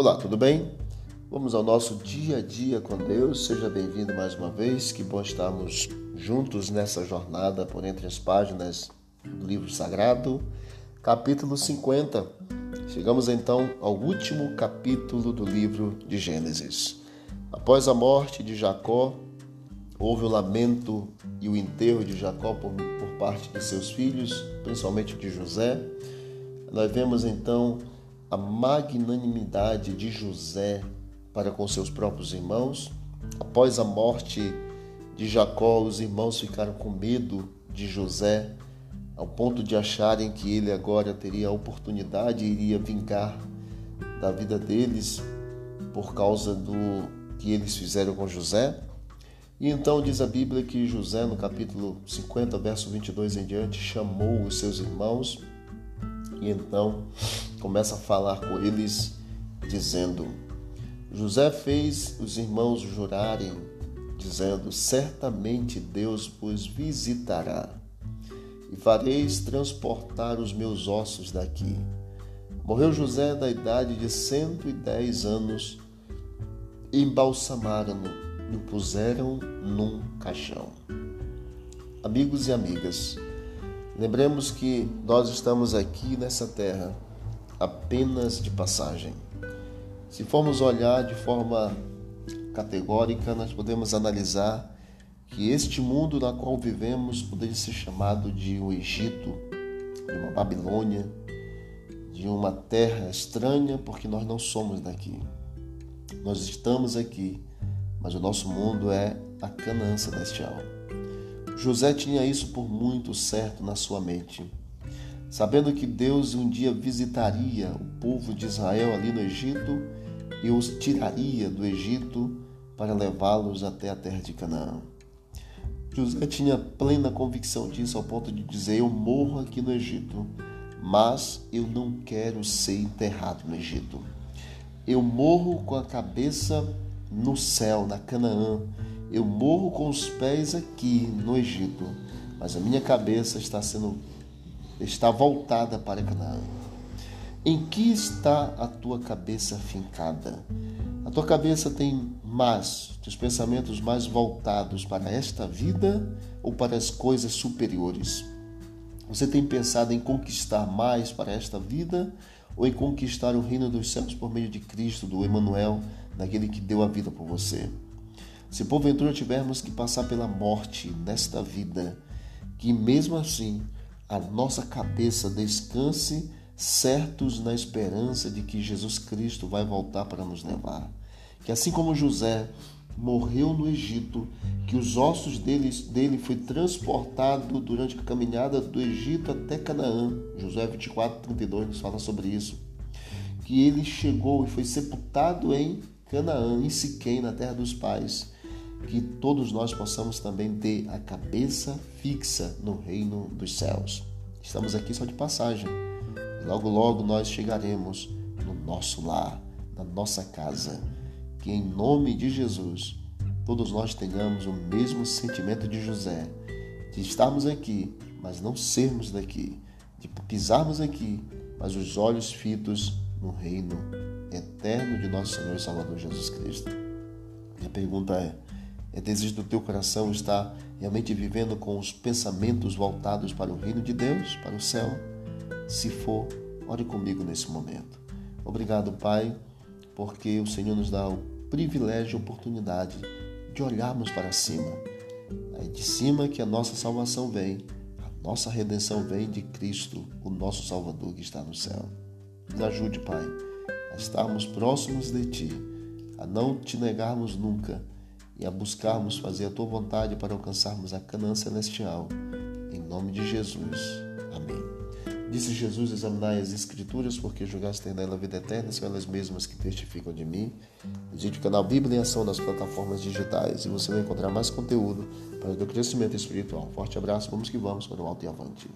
Olá, tudo bem? Vamos ao nosso dia a dia com Deus. Seja bem-vindo mais uma vez. Que bom estarmos juntos nessa jornada por entre as páginas do livro sagrado, capítulo 50. Chegamos então ao último capítulo do livro de Gênesis. Após a morte de Jacó, houve o lamento e o enterro de Jacó por, por parte de seus filhos, principalmente de José. Nós vemos então a magnanimidade de José para com seus próprios irmãos. Após a morte de Jacó, os irmãos ficaram com medo de José, ao ponto de acharem que ele agora teria a oportunidade e iria vingar da vida deles por causa do que eles fizeram com José. E então diz a Bíblia que José, no capítulo 50, verso 22 em diante, chamou os seus irmãos e então começa a falar com eles, dizendo: José fez os irmãos jurarem, dizendo: Certamente Deus vos visitará e fareis transportar os meus ossos daqui. Morreu José da idade de cento e dez anos, embalsamaram-no e o puseram num caixão. Amigos e amigas, Lembremos que nós estamos aqui nessa terra apenas de passagem. Se formos olhar de forma categórica, nós podemos analisar que este mundo na qual vivemos poderia ser chamado de um Egito, de uma Babilônia, de uma terra estranha, porque nós não somos daqui. Nós estamos aqui, mas o nosso mundo é a Canaã celestial. José tinha isso por muito certo na sua mente. Sabendo que Deus um dia visitaria o povo de Israel ali no Egito e os tiraria do Egito para levá-los até a terra de Canaã. José tinha plena convicção disso ao ponto de dizer: Eu morro aqui no Egito, mas eu não quero ser enterrado no Egito. Eu morro com a cabeça no céu, na Canaã, eu morro com os pés aqui no Egito, mas a minha cabeça está sendo está voltada para Canaã. Em que está a tua cabeça fincada? A tua cabeça tem mais, os pensamentos mais voltados para esta vida ou para as coisas superiores? Você tem pensado em conquistar mais para esta vida ou em conquistar o reino dos céus por meio de Cristo, do Emanuel, daquele que deu a vida por você? Se porventura tivermos que passar pela morte nesta vida, que mesmo assim a nossa cabeça descanse certos na esperança de que Jesus Cristo vai voltar para nos levar. Que assim como José morreu no Egito, que os ossos dele, dele foi transportado durante a caminhada do Egito até Canaã. José 24, 32 nos fala sobre isso. Que ele chegou e foi sepultado em Canaã, em Siquém, na terra dos pais que todos nós possamos também ter a cabeça fixa no reino dos céus. Estamos aqui só de passagem. Logo, logo nós chegaremos no nosso lar, na nossa casa. Que em nome de Jesus, todos nós tenhamos o mesmo sentimento de José, de estarmos aqui, mas não sermos daqui, de pisarmos aqui, mas os olhos fitos no reino eterno de nosso Senhor e Salvador Jesus Cristo. Minha pergunta é: é desejo do teu coração estar realmente vivendo com os pensamentos voltados para o reino de Deus, para o céu? Se for, ore comigo nesse momento. Obrigado, Pai, porque o Senhor nos dá o privilégio e oportunidade de olharmos para cima. É de cima que a nossa salvação vem, a nossa redenção vem de Cristo, o nosso Salvador que está no céu. Nos ajude, Pai, a estarmos próximos de Ti, a não te negarmos nunca e a buscarmos fazer a tua vontade para alcançarmos a Canaã celestial. Em nome de Jesus. Amém. Disse Jesus: Examinai as Escrituras, porque julgaste ter nela a vida eterna, são elas mesmas que testificam de mim. Visite o canal Bíblia em Ação nas plataformas digitais e você vai encontrar mais conteúdo para o teu crescimento espiritual. Forte abraço, vamos que vamos para o alto e avante.